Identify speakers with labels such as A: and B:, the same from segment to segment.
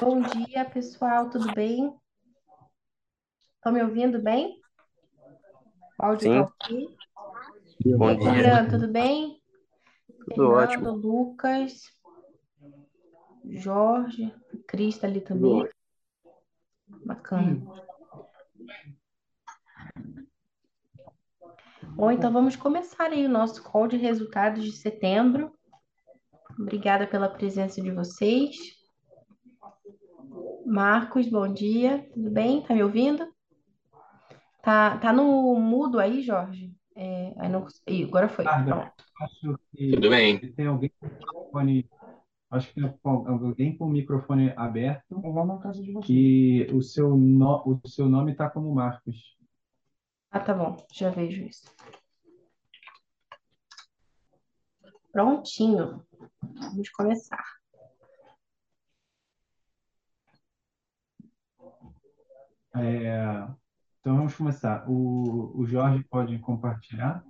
A: Bom dia, pessoal, tudo bem? Estão me ouvindo bem? O áudio está
B: Sim,
A: ok?
B: bom dia,
A: tudo bem?
B: tudo
A: Fernando,
B: ótimo,
A: Lucas, Jorge, Cris está ali também. Bacana. Bom, então vamos começar aí o nosso call de resultados de setembro. Obrigada pela presença de vocês. Marcos, bom dia, tudo bem? Tá me ouvindo? Tá, tá no mudo aí, Jorge? É, aí não, Ih, agora foi. Pronto.
C: acho
B: Tudo
C: que
B: bem?
C: tem alguém com o microfone, acho que tem alguém com o microfone aberto
D: Eu vou na casa de vocês.
C: e o seu, no, o seu nome está como Marcos.
A: Ah, tá bom, já vejo isso. Prontinho. Vamos começar.
C: É, então vamos começar. O, o Jorge pode compartilhar?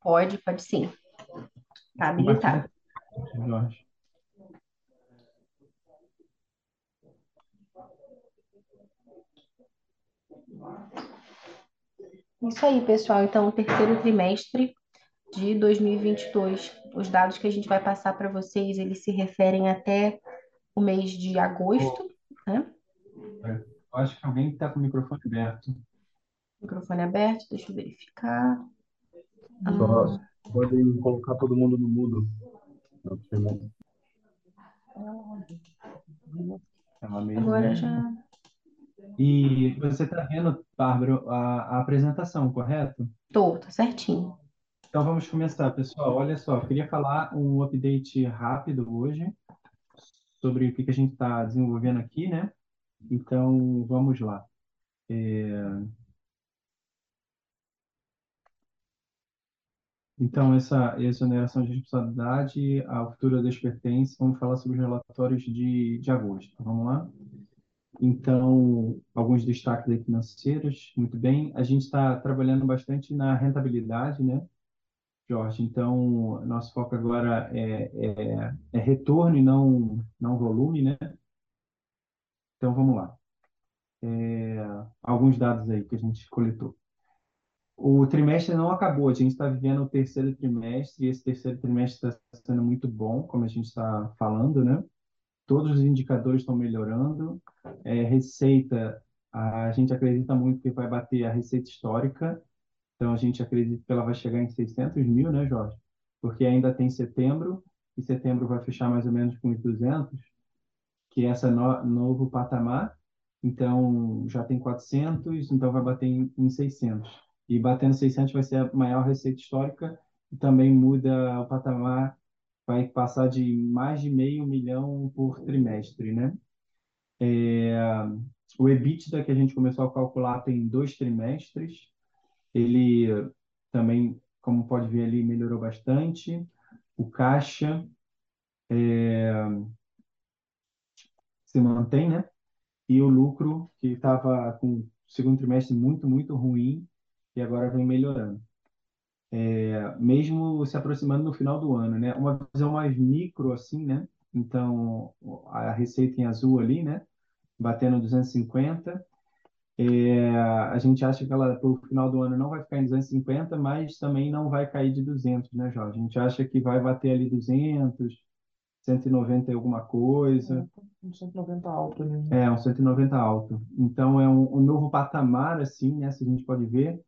A: Pode, pode sim. Tá habilitado.
C: Jorge.
A: Isso aí, pessoal. Então, o terceiro trimestre de 2022. Os dados que a gente vai passar para vocês, eles se referem até o mês de agosto, né?
C: Eu acho que alguém está com o microfone aberto.
A: Microfone aberto, deixa eu verificar.
D: Só
A: Ah,
D: podem colocar todo mundo no mudo.
C: É
A: agora já.
C: E você está vendo, Bárbara, a, a apresentação, correto?
A: Tô, tá certinho.
C: Então vamos começar, pessoal. Olha só, eu queria falar um update rápido hoje sobre o que que a gente está desenvolvendo aqui, né? Então vamos lá. É, Então, essa exoneração de responsabilidade, a futura despertence, vamos falar sobre os relatórios de, de agosto. Vamos lá? Então, alguns destaques aí financeiros, muito bem. A gente está trabalhando bastante na rentabilidade, né, Jorge? Então, nosso foco agora é, é, é retorno e não, não volume, né? Então, vamos lá. É, alguns dados aí que a gente coletou. O trimestre não acabou, a gente está vivendo o terceiro trimestre, e esse terceiro trimestre está sendo muito bom, como a gente está falando, né? Todos os indicadores estão melhorando. É, receita, a gente acredita muito que vai bater a receita histórica, então a gente acredita que ela vai chegar em 600 mil, né, Jorge? Porque ainda tem setembro, e setembro vai fechar mais ou menos com os 200, é esse no, novo patamar. Então, já tem 400, então vai bater em, em 600. E batendo 600 vai ser a maior receita histórica e também muda o patamar, vai passar de mais de meio milhão por trimestre, né? É, o EBITDA que a gente começou a calcular tem dois trimestres, ele também, como pode ver ali, melhorou bastante. O caixa se mantém, né? E o lucro, que estava com segundo trimestre muito, muito ruim, e agora vem melhorando. É, mesmo se aproximando no final do ano, né? Uma visão mais micro, assim, né? Então, a receita em azul ali, né? Batendo 250. É, a gente acha que ela, pro final do ano, não vai ficar em 250, mas também não vai cair de 200, né, Jorge? A gente acha que vai bater ali 200, 190 e alguma coisa.
D: Um 190 alto né?
C: É, um 190 alto. Então, é um, um novo patamar, assim, né? Se a gente pode ver.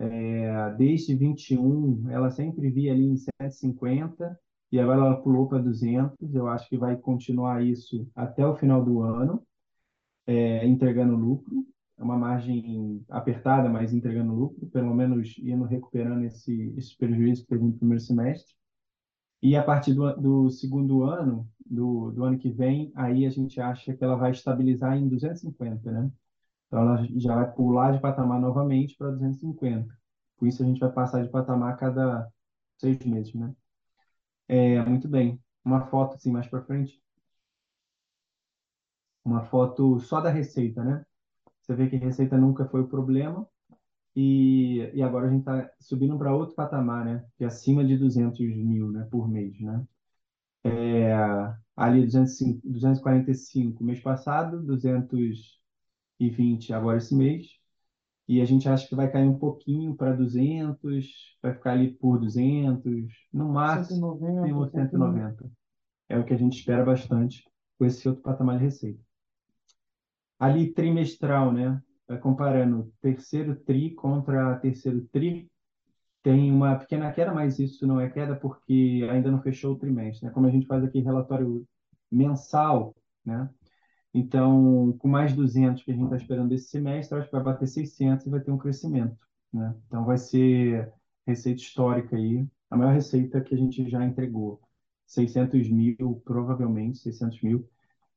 C: É, desde 21, ela sempre via ali em 150, e agora ela pulou para 200. Eu acho que vai continuar isso até o final do ano, é, entregando lucro. É uma margem apertada, mas entregando lucro, pelo menos indo recuperando esse, esse prejuízo que teve no primeiro semestre. E a partir do, do segundo ano, do, do ano que vem, aí a gente acha que ela vai estabilizar em 250, né? Então ela já vai pular de patamar novamente para 250. Por isso a gente vai passar de patamar a cada seis meses, né? É, muito bem. Uma foto assim mais para frente. Uma foto só da receita, né? Você vê que a receita nunca foi o problema e, e agora a gente está subindo para outro patamar, né? Que é acima de 200 mil, né? Por mês, né? É, ali 205, 245 mês passado, 220 agora esse mês. E a gente acha que vai cair um pouquinho para 200, vai ficar ali por 200, no máximo
E: 190,
C: tem
E: um
C: uns
E: pouquinho.
C: 190. É o que a gente espera bastante com esse outro patamar de receita. Ali trimestral, né? Vai Comparando terceiro tri contra terceiro tri, tem uma pequena queda, mas isso não é queda porque ainda não fechou o trimestre, né? Como a gente faz aqui relatório mensal, né? Então, com mais 200 que a gente está esperando esse semestre, acho que vai bater 600 e vai ter um crescimento, né? Então, vai ser receita histórica aí, a maior receita que a gente já entregou. 600 mil, provavelmente, 600 mil,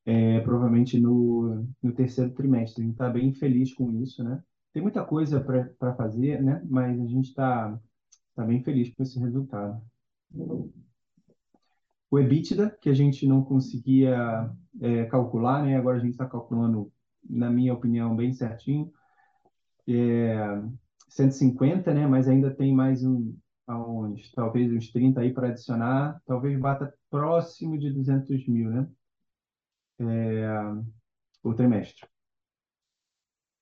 C: é, provavelmente no, no terceiro trimestre. A gente está bem feliz com isso, né? Tem muita coisa para fazer, né? Mas a gente está tá bem feliz com esse resultado. O EBITDA, que a gente não conseguia é, calcular, né? Agora a gente está calculando, na minha opinião, bem certinho. É 150, né? Mas ainda tem mais um, aonde? Talvez uns 30 aí para adicionar. Talvez bata próximo de 200 mil, né? O trimestre.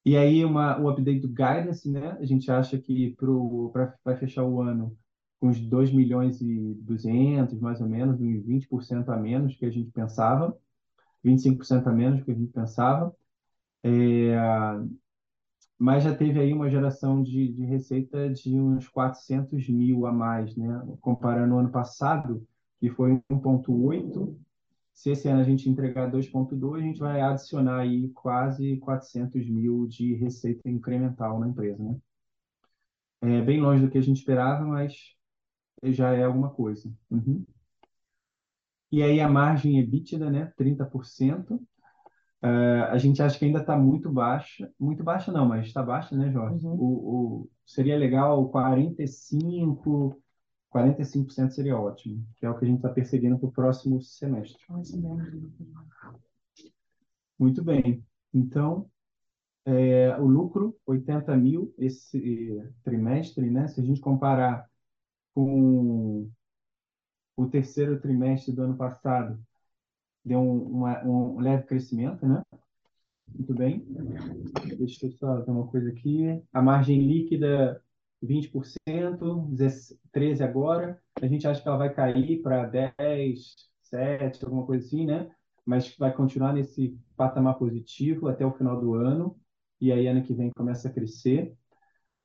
C: E aí, uma, o update do guidance, né? A gente acha que pro, pra, vai fechar o ano com uns 2 milhões e 200, mais ou menos, uns 20% a menos que a gente pensava, 25% a menos que a gente pensava. É, mas já teve aí uma geração de, de receita de uns 400 mil a mais, né? Comparando o ano passado, que foi 1,8. Se esse ano a gente entregar 2,2, a gente vai adicionar aí quase 400 mil de receita incremental na empresa, né? É bem longe do que a gente esperava, mas já é alguma coisa. Uhum. E aí a margem EBITDA, né? 30%. Uh, a gente acha que ainda está muito baixa. Muito baixa não, mas está baixa, né, Jorge?
E: Uhum.
C: O, o, seria legal 45%, 45% seria ótimo, que é o que a gente está perseguindo para o próximo semestre. Muito bem. Então, é, o lucro, 80 mil esse trimestre, né? Se a gente comparar com o terceiro trimestre do ano passado, deu um, uma, um leve crescimento, né? Muito bem. Deixa eu só ver uma coisa aqui. A margem líquida, 20%, 13 agora. A gente acha que ela vai cair para 10, 7, alguma coisa assim, né? Mas vai continuar nesse patamar positivo até o final do ano. E aí, ano que vem, começa a crescer,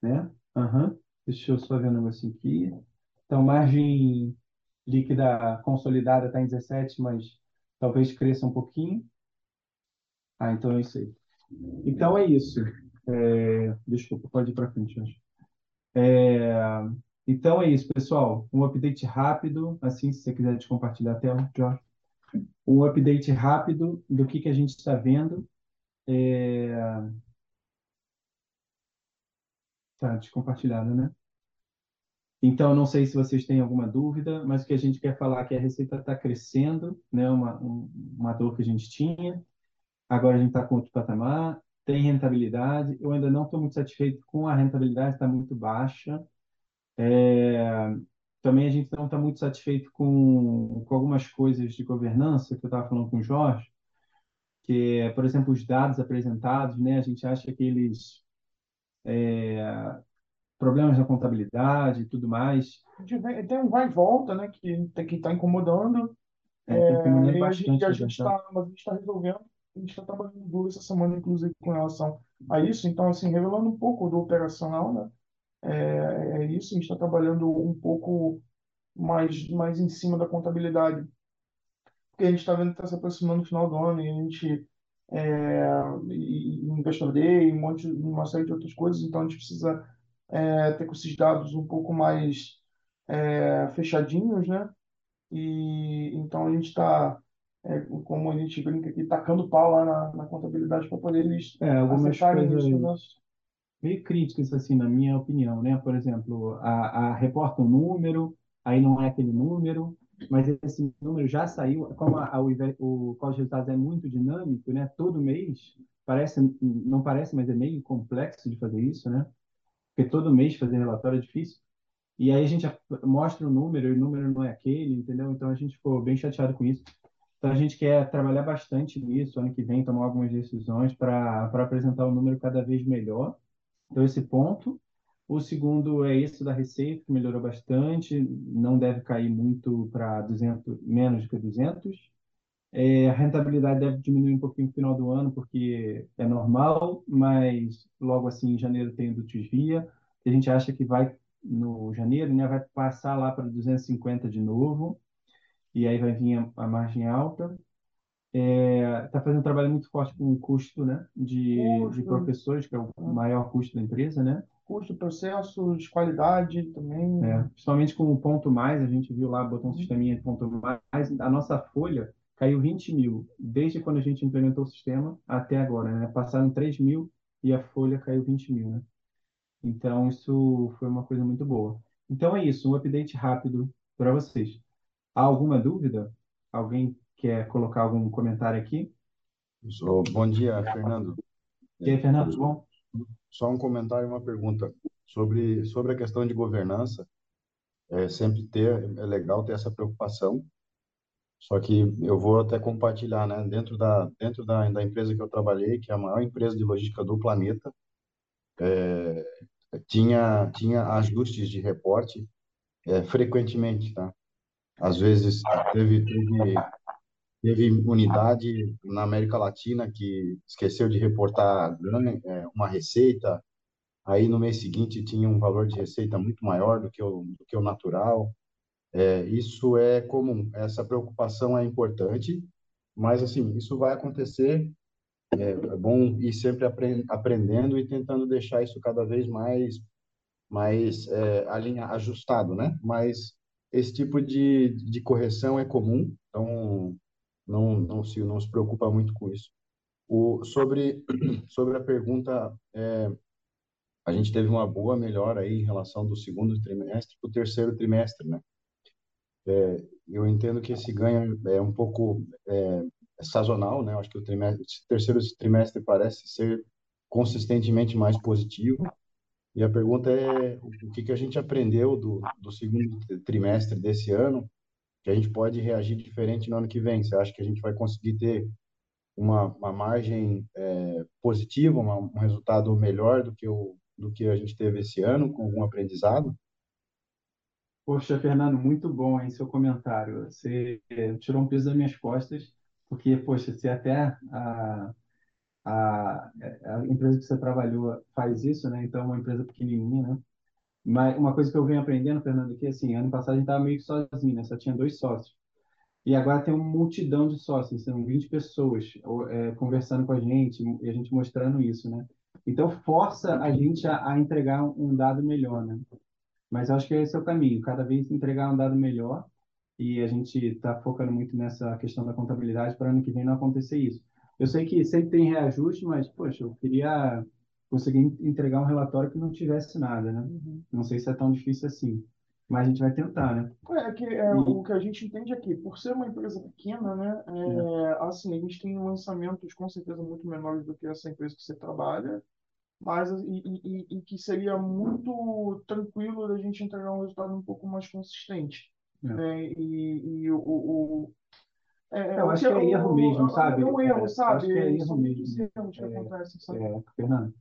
C: né? Uhum. Deixa eu só ver um negocinho aqui. Então, margem líquida consolidada está em 17, mas talvez cresça um pouquinho. Ah, então é isso aí. Então é isso. É, desculpa, pode ir para frente, acho. É, então é isso, pessoal. Um update rápido, assim, se você quiser te compartilhar a tela. Um update rápido do que, que a gente está vendo. É... Tá descompartilhado, né? Então, não sei se vocês têm alguma dúvida, mas o que a gente quer falar é que a receita está crescendo, né? Uma, um, uma dor que a gente tinha. Agora a gente está com outro patamar, tem rentabilidade. Eu ainda não estou muito satisfeito com a rentabilidade, está muito baixa. É, também a gente não está muito satisfeito com, com algumas coisas de governança que eu estava falando com o Jorge, que é, por exemplo, os dados apresentados, né? A gente acha que eles é, problemas na contabilidade e tudo mais.
E: Tem um vai e volta, né? Que que está incomodando.
C: É, tem incomodando
E: É, e a
C: bastante.
E: gente, a gente está, mas a gente está resolvendo. A gente está trabalhando duro essa semana, inclusive, com relação a isso. Então, assim, revelando um pouco do operacional, né? É, é isso. A gente está trabalhando um pouco mais, mais em cima da contabilidade, porque a gente está vendo que está se aproximando do final do ano e a gente é, e, e Investor Day, um monte, uma série de outras coisas. Então, a gente precisa é, ter com esses dados um pouco mais é, fechadinhos, né? E então a gente está, como a gente brinca aqui, tacando pau lá na, na contabilidade para poder eles
C: É, algumas coisas
E: isso,
C: meio críticas, assim, na minha opinião, né? Por exemplo, a, a reporta um número, aí não é aquele número, mas esse número já saiu, como a, a, o, o código de resultados é muito dinâmico, né? Todo mês, parece, não parece, mas é meio complexo de fazer isso, né? Porque todo mês fazer relatório é difícil. E aí a gente mostra o número, e o número não é aquele, entendeu? Então a gente ficou bem chateado com isso. Então a gente quer trabalhar bastante nisso, ano que vem tomar algumas decisões para apresentar um número cada vez melhor. Então esse ponto. O segundo é esse da receita, que melhorou bastante, não deve cair muito para 200, menos que 200. É, a rentabilidade deve diminuir um pouquinho no final do ano, porque é normal, mas logo assim em janeiro tem o do a gente acha que vai no janeiro, né, vai passar lá para 250 de novo, e aí vai vir a, a margem alta. Está fazendo um trabalho muito forte com o custo né, de, de
E: Custo.
C: professores, que é o maior custo da empresa, né?
E: Custo, processos, qualidade também.
C: É, principalmente com o ponto mais, a gente viu lá, botou um sisteminha de ponto mais, a nossa folha caiu 20 mil, desde quando a gente implementou o sistema até agora, né? Passaram 3 mil e a folha caiu 20 mil, né? Então, isso foi uma coisa muito boa. Então, é isso, um update rápido para vocês. Há alguma dúvida? Alguém quer colocar algum comentário aqui?
D: Bom dia, Fernando.
C: E aí, Fernando, tudo bom?
D: Só um comentário e uma pergunta sobre sobre a questão de governança. É sempre ter é legal ter essa preocupação. Só que eu vou até compartilhar, né? Dentro da dentro da, da empresa que eu trabalhei, que é a maior empresa de logística do planeta, é, tinha tinha ajustes de reporte é, frequentemente, tá? Às vezes teve teve Teve unidade na América Latina que esqueceu de reportar é, uma receita, aí no mês seguinte tinha um valor de receita muito maior do que o, do que o natural. É, isso é comum, essa preocupação é importante, mas assim, isso vai acontecer. É, é bom ir sempre apren- aprendendo e tentando deixar isso cada vez mais, mais é, alinha, ajustado, né? Mas esse tipo de, de correção é comum, então não, não se, não se preocupa muito com isso. O, sobre, sobre a pergunta, é, a gente teve uma boa melhora aí em relação do segundo trimestre para o terceiro trimestre, né? É, eu entendo que esse ganho é um pouco é, é sazonal, né? Acho que o trimestre, esse terceiro trimestre parece ser consistentemente mais positivo. E a pergunta é o que que a gente aprendeu do, do segundo trimestre desse ano que a gente pode reagir diferente no ano que vem? Você acha que a gente vai conseguir ter uma, uma margem é, positiva, uma, um resultado melhor do que, o, do que a gente teve esse ano, com algum aprendizado?
C: Poxa, Fernando, muito bom aí seu comentário. Você eh, tirou um peso das minhas costas, porque, poxa, se até a, a, a empresa que você trabalhou faz isso, né? Então, é uma empresa pequenininha, né? Mas uma coisa que eu venho aprendendo, Fernando, é que assim, ano passado a gente estava meio que sozinho, né? Só tinha dois sócios. E agora tem uma multidão de sócios, são 20 pessoas é, conversando com a gente e a gente mostrando isso, né? Então, força a gente a, a entregar um dado melhor, né? Mas eu acho que esse é o caminho, cada vez entregar um dado melhor e a gente está focando muito nessa questão da contabilidade para ano que vem não acontecer isso. Eu sei que sempre tem reajuste, mas, poxa, eu queria conseguir entregar um relatório que não tivesse nada, né? Não sei se é tão difícil assim, mas a gente vai tentar, né?
E: É que é, o que a gente entende aqui, por ser uma empresa pequena, né, é, assim, a gente tem lançamentos com certeza muito menores do que essa empresa que você trabalha, mas e, e- e- que seria muito tranquilo da gente entregar um resultado um pouco mais consistente,
C: É.
E: né? E, e o, o- é,
C: Eu
E: o
C: acho que é
E: o-
C: erro
E: o-
C: mesmo,
E: é-
C: sabe?
E: É um
C: É,
E: erro, sabe?
C: acho que é erro mesmo.
E: erros que
C: É,
E: acontecem, sabe?
C: É, Fernando.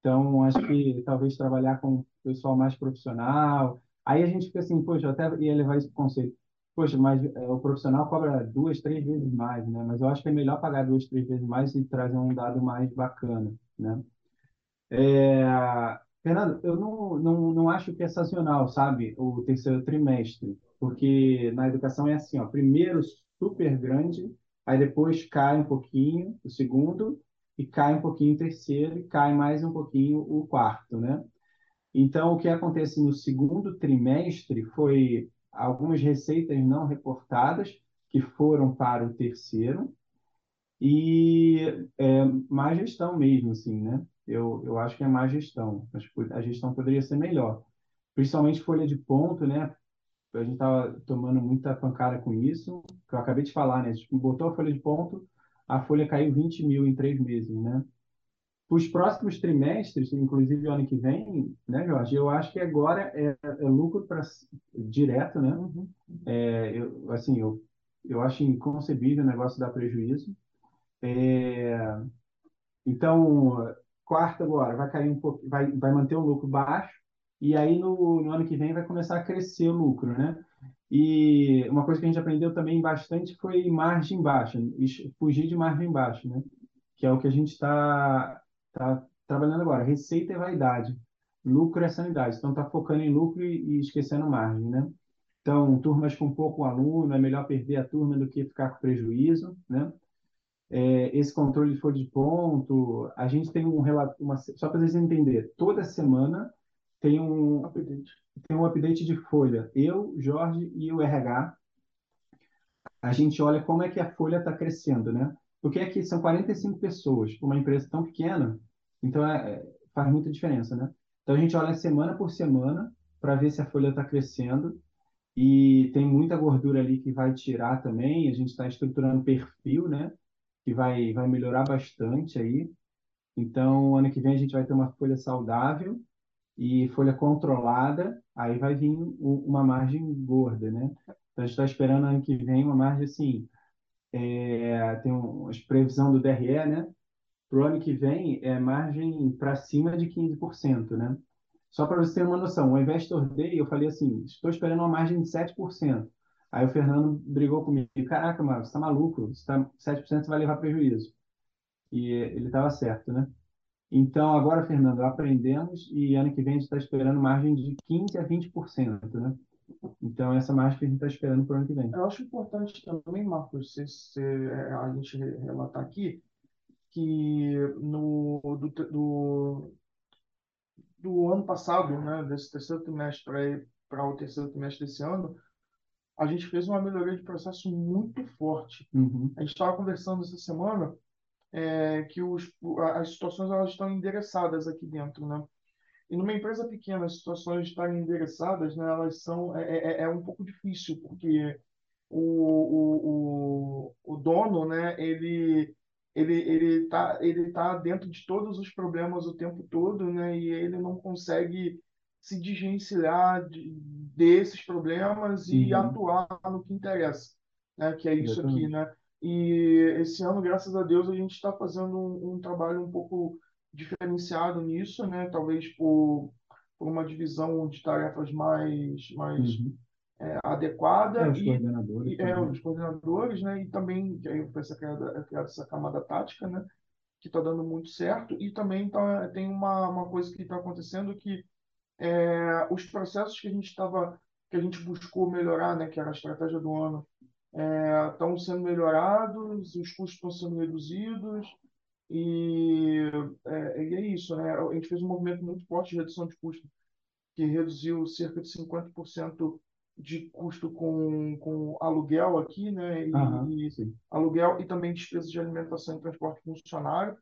C: Então, acho que talvez trabalhar com o pessoal mais profissional. Aí a gente fica assim, poxa, eu até ia levar isso para conceito. Poxa, mas é, o profissional cobra duas, três vezes mais, né? Mas eu acho que é melhor pagar duas, três vezes mais e trazer um dado mais bacana, né? É, Fernando, eu não, não, não acho que é sazonal, sabe? O terceiro trimestre, porque na educação é assim, ó, primeiro super grande, aí depois cai um pouquinho o segundo, e cai um pouquinho o terceiro, e cai mais um pouquinho o quarto, né? Então, o que acontece no segundo trimestre foi algumas receitas não reportadas que foram para o terceiro, e é, má gestão mesmo, assim, né? Eu, eu acho que é má gestão. Que a gestão poderia ser melhor. Principalmente folha de ponto, né? A gente estava tomando muita pancada com isso, que eu acabei de falar, né? A gente botou a folha de ponto, a folha caiu 20 mil em três meses, né? os próximos trimestres, inclusive o ano que vem, né, Jorge? Eu acho que agora é, é lucro para direto, né?
E: Uhum.
C: É, eu, assim, eu, eu acho inconcebível o negócio dar prejuízo. É, então, quarta agora vai cair um pouco, vai, vai manter o lucro baixo e aí no, no ano que vem vai começar a crescer o lucro, né? E uma coisa que a gente aprendeu também bastante foi margem baixa, fugir de margem baixa, né? Que é o que a gente está tá trabalhando agora. Receita é vaidade, lucro é sanidade. Então está focando em lucro e, esquecendo margem, né? Então, turmas com pouco aluno, é melhor perder a turma do que ficar com prejuízo, né? É, esse controle de folha de ponto, a gente tem um relato, uma, só para vocês entenderem, toda semana tem um update, tem um update de folha. Eu, Jorge e o RH, a gente olha como é que a folha está crescendo, né? Porque aqui são 45 pessoas, uma empresa tão pequena, então é, é, faz muita diferença, né? Então a gente olha semana por semana para ver se a folha está crescendo e tem muita gordura ali que vai tirar também. A gente está estruturando perfil, né? Que vai, vai melhorar bastante aí. Então, ano que vem a gente vai ter uma folha saudável e folha controlada, aí vai vir uma margem gorda, né? Então, a gente está esperando ano que vem uma margem assim, é, tem uma previsão do DRE, né? Para o ano que vem é margem para cima de 15%, né? Só para você ter uma noção, o Investor Day, eu falei assim, estou esperando uma margem de 7%. Aí o Fernando brigou comigo, caraca, mano, você está maluco, você tá, 7% você vai levar prejuízo. E ele estava certo, né? Então, agora, Fernando, aprendemos e ano que vem a gente está esperando margem de 15% a 20%, né? Então, essa margem que a gente está esperando para o ano que vem.
E: Eu acho importante também, Marcos, se, se, é, a gente relatar aqui que no, do, do, do ano passado, né, desse terceiro trimestre para o terceiro trimestre desse ano, a gente fez uma melhoria de processo muito forte.
C: Uhum.
E: A gente estava conversando essa semana é, que os, as situações elas estão endereçadas aqui dentro, né? E numa empresa pequena, as situações estarem endereçadas, né, elas são é, é, é um pouco difícil, porque o, o, o, o dono, né, ele ele ele tá ele tá dentro de todos os problemas o tempo todo, né, e ele não consegue se desvencilhar de, desses problemas e
C: Uhum.
E: atuar no que interessa, né, que é isso aqui,
C: Exatamente.
E: né? E esse ano, graças a Deus, a gente está fazendo um, um trabalho um pouco diferenciado nisso, né? Talvez por, por uma divisão de tarefas mais, mais
C: Uhum.
E: é,
C: É,
E: adequada
C: os
E: e,
C: coordenadores
E: e é, os coordenadores, né? E também que aí foi essa criada, criada essa camada tática, né? Que está dando muito certo. E também tá, tem uma, uma coisa que está acontecendo que é, os processos que a gente estava que a gente buscou melhorar, né? Que era a estratégia do ano estão sendo melhorados, os custos estão sendo reduzidos e é, e é isso, né? A gente fez um movimento muito forte de redução de custo, que reduziu cerca de 50% de custo com, com aluguel aqui, né?
C: Aham,
E: E, aluguel e também despesas de alimentação e transporte funcionário.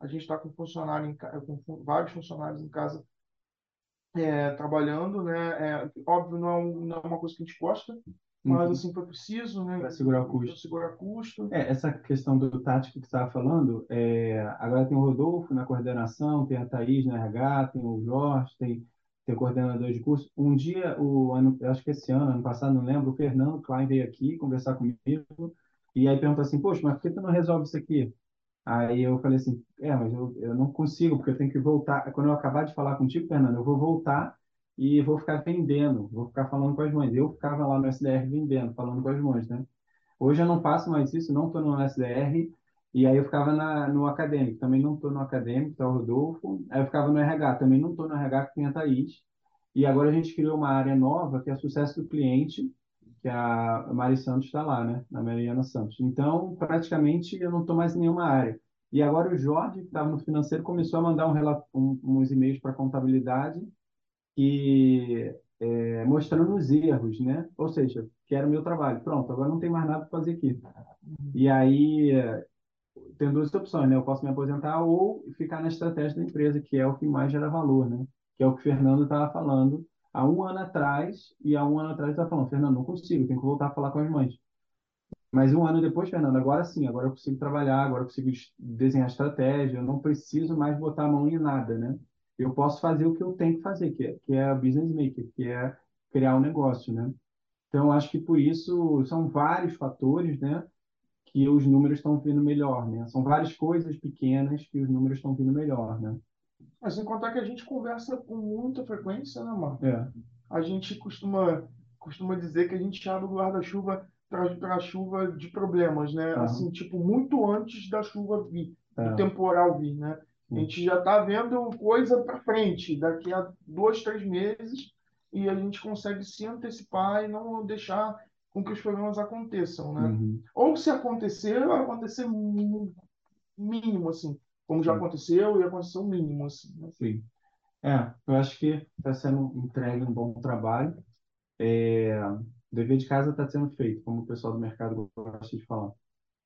E: A gente está com funcionário em, com vários funcionários em casa é, trabalhando, né? É, óbvio, não é, um- não é uma coisa que a gente gosta, mas
C: Uhum.
E: assim foi preciso, né?
C: Para segurar o custo.
E: segurar custo.
C: É, essa questão do tático que você estava falando, é, agora tem o Rodolfo na coordenação, tem a Thaís na RH, tem o Jorge, tem, tem o coordenador de curso. Um dia, o ano, acho que esse ano, ano passado, não lembro, o Fernando Klein veio aqui conversar comigo e aí perguntou assim, poxa, mas por que tu não resolve isso aqui? Aí eu falei assim, é, mas eu, eu não consigo, porque eu tenho que voltar. Quando eu acabar de falar contigo, Fernando, eu vou voltar e vou ficar vendendo, vou ficar falando com as mães. Eu ficava lá no SDR vendendo, falando com as mães, né? Hoje eu não faço mais isso, não estou no SDR, e aí eu ficava na, no acadêmico, também não estou no acadêmico, tá o Rodolfo, aí eu ficava no RH, também não estou no RH, que tem a Thaís, e agora a gente criou uma área nova, que é sucesso do cliente, que a Mari Santos está lá, né, a Mariana Santos. Então, praticamente, eu não estou mais em nenhuma área. E agora o Jorge, que estava no financeiro, começou a mandar um, um, uns e-mails para contabilidade, e é, mostrando os erros, né? Ou seja, que era o meu trabalho. Pronto, agora não tem mais nada para fazer aqui. E aí tem duas opções, né? Eu posso me aposentar ou ficar na estratégia da empresa, que é o que mais gera valor, né? Que é o que o Fernando estava falando há um ano atrás, e há um ano atrás estava falando, Fernando, não consigo, tenho que voltar a falar com as mães. Mas um ano depois, Fernando, agora sim, agora eu consigo trabalhar, agora eu consigo es- desenhar estratégia, eu não preciso mais botar a mão em nada, né? Eu posso fazer o que eu tenho que fazer, que é, que é business maker, que é criar um negócio, né? Então, acho que por isso são vários fatores, né, que os números estão vindo melhor, né? São várias coisas pequenas que os números estão vindo melhor, né?
E: Mas sem contar que a gente conversa com muita frequência, né, Marco?
C: É,
E: A gente costuma, costuma dizer que a gente abre o guarda-chuva para a chuva de problemas, né?
C: Aham.
E: Assim, tipo, muito antes da chuva vir,
C: é,
E: do temporal vir, né? A
C: Sim.
E: gente já está vendo coisa para frente, daqui a dois, três meses, e a gente consegue se antecipar e não deixar com que os problemas aconteçam, né?
C: uhum,
E: Ou se acontecer, vai acontecer mínimo, assim, como já aconteceu e aconteceu mínimo, assim, né?
C: sim. É, eu acho que está sendo entregue um bom trabalho. É, o dever de casa está sendo feito, como o pessoal do mercado gosta de falar.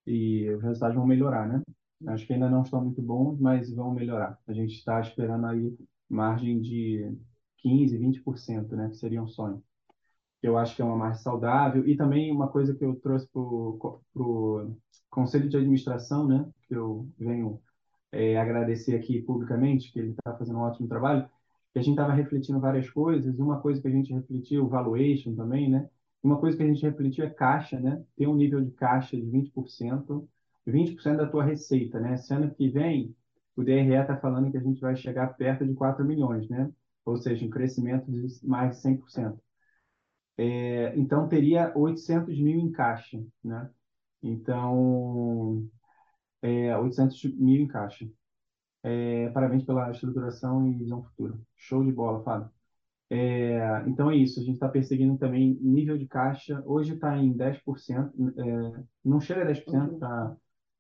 C: E os resultados vão melhorar, né? Acho que ainda não estão muito bons, mas vão melhorar. A gente está esperando aí margem de 15, 20%, né? Que seria um sonho. Eu acho que é uma margem saudável. E também uma coisa que eu trouxe para o conselho de administração, né? Que eu venho é, agradecer aqui publicamente, que ele está fazendo um ótimo trabalho, que a gente estava refletindo várias coisas, uma coisa que a gente refletiu, valuation também, né? Uma coisa que a gente refletiu é caixa, né? Ter um nível de caixa de 20%, 20% da tua receita, né? Esse ano que vem, o DRE está falando que a gente vai chegar perto de 4 milhões, né? Ou seja, um crescimento de mais de 100%. É, então, teria 800 mil em caixa, né? Então, é, 800 mil em caixa. É, parabéns pela estruturação e visão futura. Show de bola, Fábio. É, então é isso, a gente está perseguindo também nível de caixa. Hoje está em 10%, é, não chega a 10%, está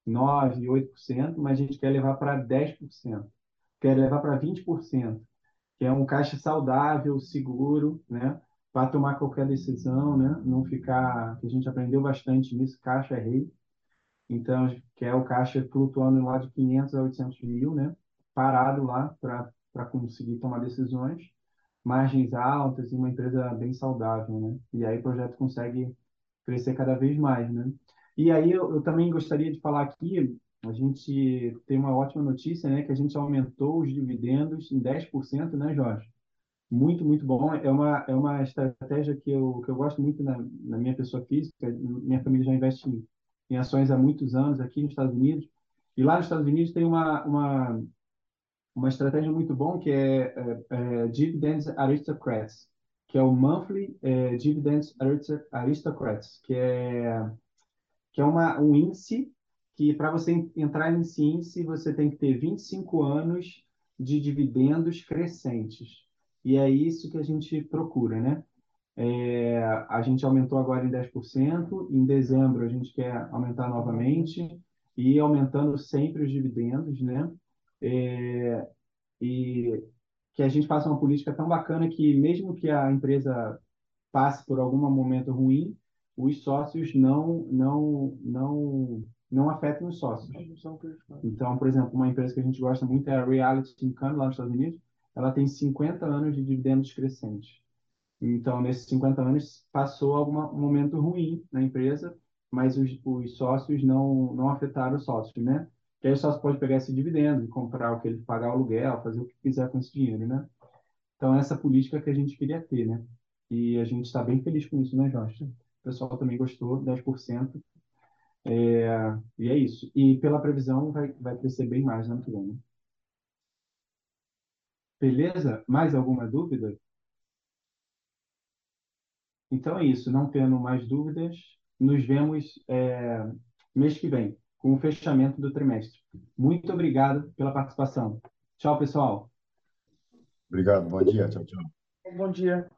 C: 9%, 8%, mas a gente quer levar para 10%. Quer levar para 20%, que é um caixa saudável, seguro, né? Para tomar qualquer decisão, né? Não ficar. A gente aprendeu bastante nisso, caixa é rei. Então, que é o caixa flutuando lá de 500 a 800 mil, né? Parado lá para conseguir tomar decisões, margens altas e uma empresa bem saudável, né? E aí o projeto consegue crescer cada vez mais, né? E aí eu, eu também gostaria de falar aqui, a gente tem uma ótima notícia, né? Que a gente aumentou os dividendos em 10%, né, Jorge? Muito, muito bom. É uma, é uma estratégia que eu, que eu gosto muito na, na minha pessoa física. Minha família já investe em, em ações há muitos anos aqui nos Estados Unidos. E lá nos Estados Unidos tem uma, uma, uma estratégia muito bom que é, é, é Dividends Aristocrats, que é o Monthly é, Dividends Aristocrats, que é, que é uma, um índice que para você entrar nesse índice você tem que ter 25 anos de dividendos crescentes. E é isso que a gente procura, né? É, a gente aumentou agora em 10%, em dezembro a gente quer aumentar novamente e aumentando sempre os dividendos, né? É, e que a gente faça uma política tão bacana que mesmo que a empresa passe por algum momento ruim, os sócios não não não não afetem os sócios. Então, por exemplo, uma empresa que a gente gosta muito é a Reality Income lá nos Estados Unidos ela tem 50 anos de dividendos crescentes. Então, nesses 50 anos, passou algum momento ruim na empresa, mas os, os sócios não, não afetaram os sócios, né? Que aí o sócio pode pegar esse dividendo e comprar o que ele pagar o aluguel, fazer o que quiser com esse dinheiro, né? Então, essa política que a gente queria ter, né? E a gente está bem feliz com isso, né, Jorge? O pessoal também gostou, 10%. É, e é isso. E pela previsão, vai, vai crescer bem mais no ano que vem, né? Beleza? Mais alguma dúvida? Então é isso. Não tendo mais dúvidas, nos vemos é, mês que vem, com o fechamento do trimestre. Muito obrigado pela participação. Tchau, pessoal.
D: Obrigado, bom dia, tchau, tchau.
E: Bom dia.